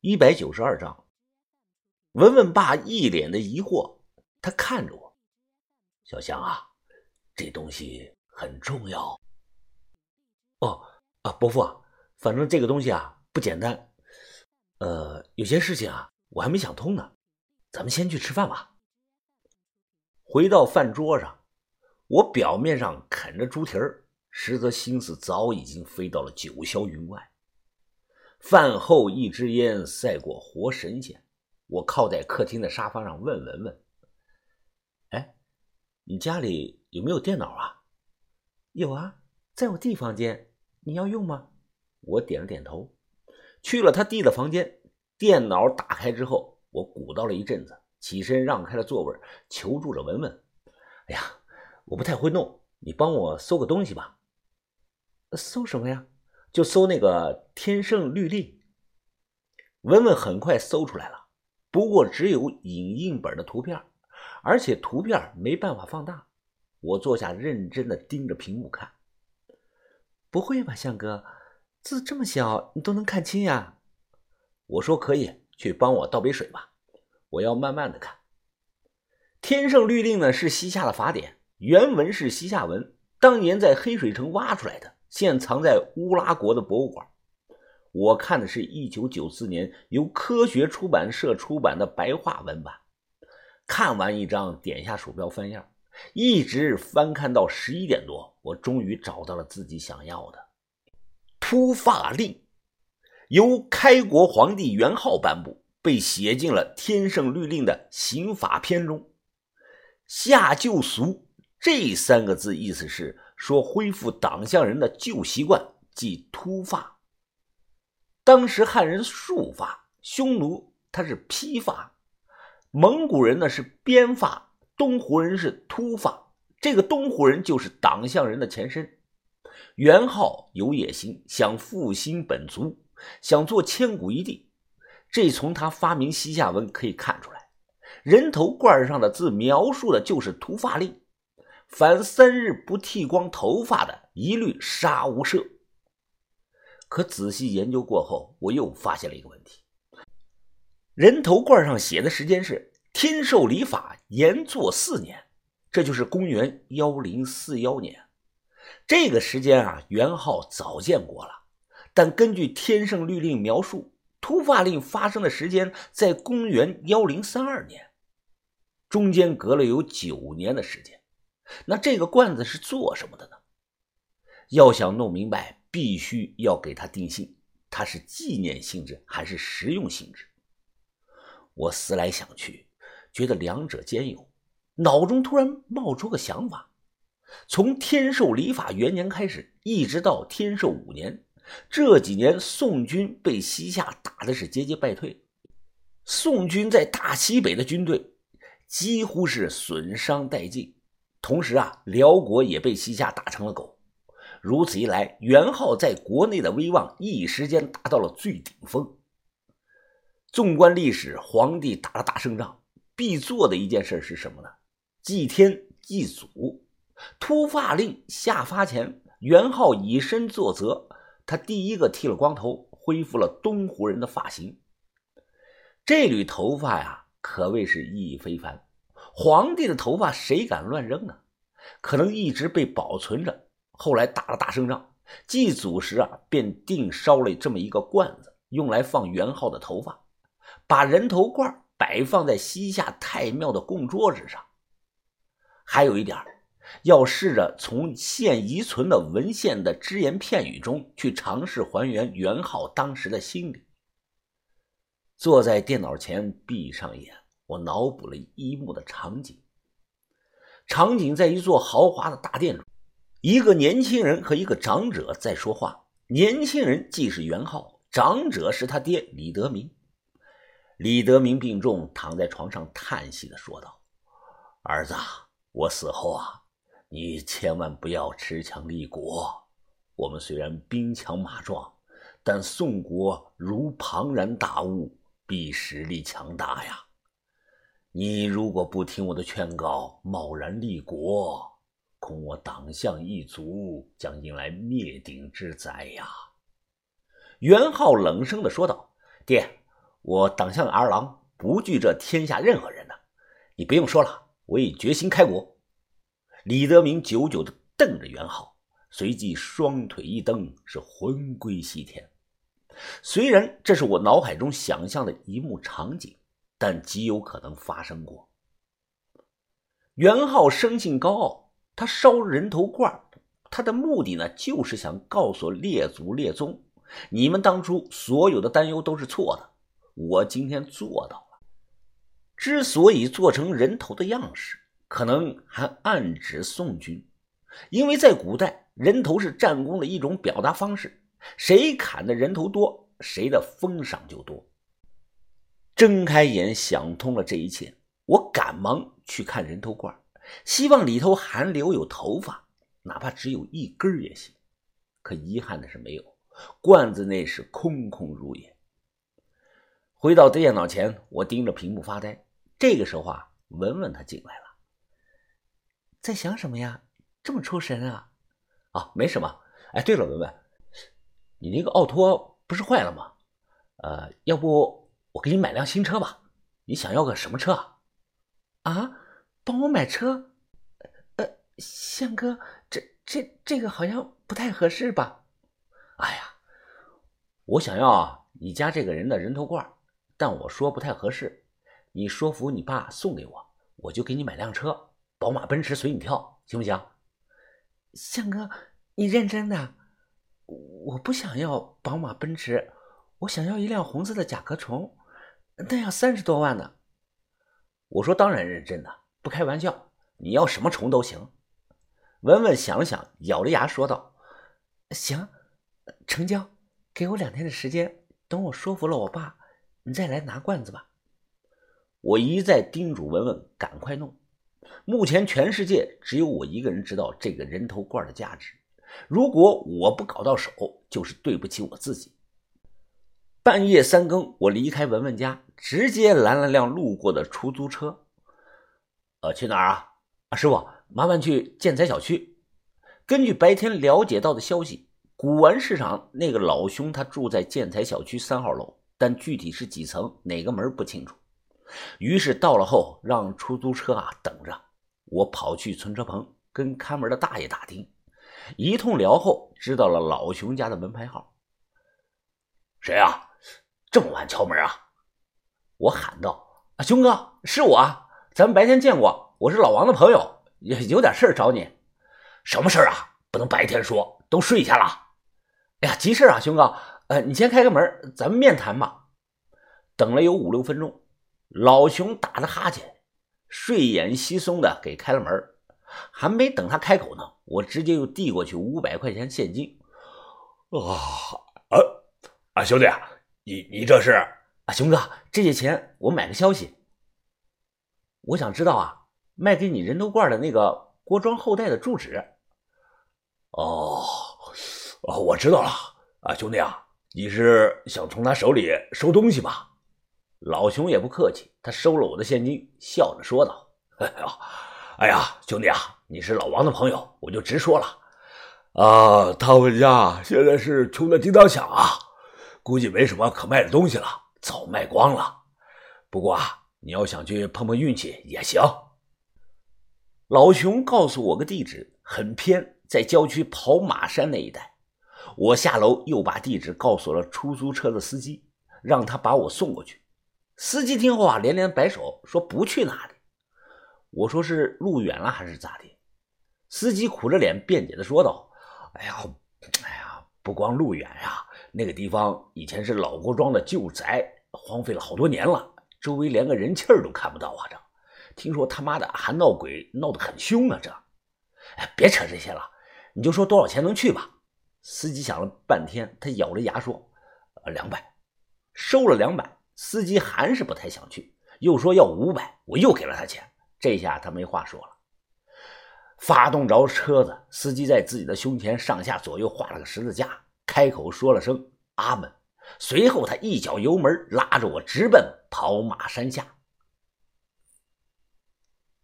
一百九十二章。文文爸一脸的疑惑，他看着我：“小香啊，这东西很重要。”“哦，啊，伯父啊，反正这个东西啊不简单。呃，有些事情啊我还没想通呢，咱们先去吃饭吧。”回到饭桌上，我表面上啃着猪蹄儿，实则心思早已经飞到了九霄云外。饭后一支烟赛过活神仙。我靠在客厅的沙发上问文文：“哎，你家里有没有电脑啊？”“有啊，在我弟房间。你要用吗？”我点了点头。去了他弟的房间，电脑打开之后，我鼓捣了一阵子，起身让开了座位，求助着文文：“哎呀，我不太会弄，你帮我搜个东西吧。”“搜什么呀？”“就搜那个天圣律令。”文文很快搜出来了，不过只有影印本的图片，而且图片没办法放大。我坐下，认真的盯着屏幕看。不会吧，向哥，字这么小，你都能看清呀？我说可以，去帮我倒杯水吧，我要慢慢的看。天圣律令呢是西夏的法典，原文是西夏文，当年在黑水城挖出来的，现藏在乌拉国的博物馆。我看的是一九九四年由科学出版社出版的白话文版。看完一章，点下鼠标翻页，一直翻看到十一点多，我终于找到了自己想要的秃发令，由开国皇帝元昊颁布，被写进了《天圣律令》的刑法篇中。下旧俗这三个字，意思是说恢复党项人的旧习惯，即秃发。当时汉人束发，匈奴他是披发，蒙古人呢是编发，东胡人是秃发。这个东胡人就是党项人的前身。元昊有野心，想复兴本族，想做千古一帝。这从他发明西夏文可以看出来。人头罐上的字描述的就是秃发令，凡三日不剃光头发的，一律杀无赦。可仔细研究过后，我又发现了一个问题：人头罐上写的时间是天授礼法延祚四年，这就是公元幺零四幺年。这个时间啊，元昊早见过了。但根据天圣律令描述，秃发令发生的时间在公元幺零三二年，中间隔了有九年的时间。那这个罐子是做什么的呢？要想弄明白。必须要给他定性，它是纪念性质还是实用性质？我思来想去，觉得两者兼有，脑中突然冒出个想法：从天授礼法元年开始，一直到天授五年，这几年宋军被西夏打的是节节败退，宋军在大西北的军队几乎是损伤殆尽，同时啊，辽国也被西夏打成了狗。如此一来，元昊在国内的威望一时间达到了最顶峰。纵观历史，皇帝打了大胜仗，必做的一件事是什么呢？祭天祭祖。突发令下发前，元昊以身作则，他第一个剃了光头，恢复了东胡人的发型。这缕头发呀，可谓是意义非凡。皇帝的头发谁敢乱扔呢？可能一直被保存着。后来打了大胜仗，祭祖时啊，便定烧了这么一个罐子，用来放元昊的头发，把人头罐摆放在西夏太庙的供桌之上。还有一点，要试着从现遗存的文献的只言片语中去尝试还原元昊当时的心理。坐在电脑前，闭上眼，我脑补了一幕的场景：场景在一座豪华的大殿中。一个年轻人和一个长者在说话。年轻人既是元昊，长者是他爹李德明。李德明病重，躺在床上叹息的说道：“儿子，我死后啊，你千万不要持强立国。我们虽然兵强马壮，但宋国如庞然大物，必实力强大呀。你如果不听我的劝告，贸然立国。”恐我党项一族将迎来灭顶之灾呀！元昊冷声的说道：“爹，我党项二郎不惧这天下任何人的。你不用说了，我已决心开国。李德明久久地瞪着袁浩，随即双腿一蹬，是魂归西天。虽然这是我脑海中想象的一幕场景，但极有可能发生过。袁浩生性高傲，他烧人头罐，他的目的呢，就是想告诉列祖列宗，你们当初所有的担忧都是错的，我今天做到了。之所以做成人头的样式，可能还暗指宋军，因为在古代，人头是战功的一种表达方式。谁砍的人头多，谁的封赏就多。睁开眼想通了这一切，我赶忙去看人头罐，希望里头还留有头发，哪怕只有一根也行。可遗憾的是没有，罐子内是空空如也。回到电脑前，我盯着屏幕发呆。这个时候啊，文文他进来了，在想什么呀？这么出神啊？啊，没什么。哎，对了，文文。你那个奥托不是坏了吗？呃，要不我给你买辆新车吧？你想要个什么车啊？帮我买车？呃，向哥，这这这个好像不太合适吧？哎呀，我想要你家这个人的人头罐，但我说不太合适。你说服你爸送给我，我就给你买辆车，宝马、奔驰随你挑，行不行？向哥，你认真的？我不想要宝马、奔驰，我想要一辆红色的甲壳虫，那要三十多万呢。我说当然认真的，不开玩笑，你要什么虫都行。文文想了想，咬着牙说道：“行，成交，给我两天的时间，等我说服了我爸，你再来拿罐子吧。”我一再叮嘱文文赶快弄。目前全世界只有我一个人知道这个人头罐的价值。如果我不搞到手，就是对不起我自己。半夜三更，我离开文文家，直接拦了辆路过的出租车。呃，去哪儿啊？啊，师傅，麻烦去建材小区。根据白天了解到的消息，古玩市场那个老兄他住在建材小区三号楼，但具体是几层、哪个门不清楚。于是到了后，让出租车啊等着。我跑去存车棚，跟看门的大爷打听。一通聊后，知道了老熊家的门牌号。谁啊？这么晚敲门啊？我喊道：“啊，熊哥，是我啊！咱们白天见过，我是老王的朋友，有点事找你。什么事啊？不能白天说，都睡下了。哎呀，急事啊，熊哥，呃，你先开个门，咱们面谈吧。等了有五六分钟，老熊打着哈欠，睡眼惺忪的给开了门。还没等他开口呢。我直接又递过去五百块钱现金，啊啊啊！兄弟，你你这是啊？熊哥，这些钱我买个消息。我想知道啊，卖给你人头罐的那个郭庄后代的住址。哦哦，我知道了啊，兄弟啊，你是想从他手里收东西吧？老熊也不客气，他收了我的现金，笑着说道：“ 哎呀，哎呀，兄弟啊！”你是老王的朋友，我就直说了。啊，他们家现在是穷的叮当响啊，估计没什么可卖的东西了，早卖光了。不过啊，你要想去碰碰运气也行。老熊告诉我个地址，很偏，在郊区跑马山那一带。我下楼又把地址告诉了出租车的司机，让他把我送过去。司机听后啊，连连摆手说不去那里。我说是路远了还是咋的？司机苦着脸辩解的说道：“哎呀，哎呀，不光路远呀，那个地方以前是老郭庄的旧宅，荒废了好多年了，周围连个人气儿都看不到啊！这听说他妈的还闹鬼，闹得很凶啊！这，哎，别扯这些了，你就说多少钱能去吧。”司机想了半天，他咬着牙说：“呃，两百。”收了两百，司机还是不太想去，又说要五百，我又给了他钱，这下他没话说了。发动着车子，司机在自己的胸前上下左右画了个十字架，开口说了声“阿门”，随后他一脚油门，拉着我直奔跑马山下。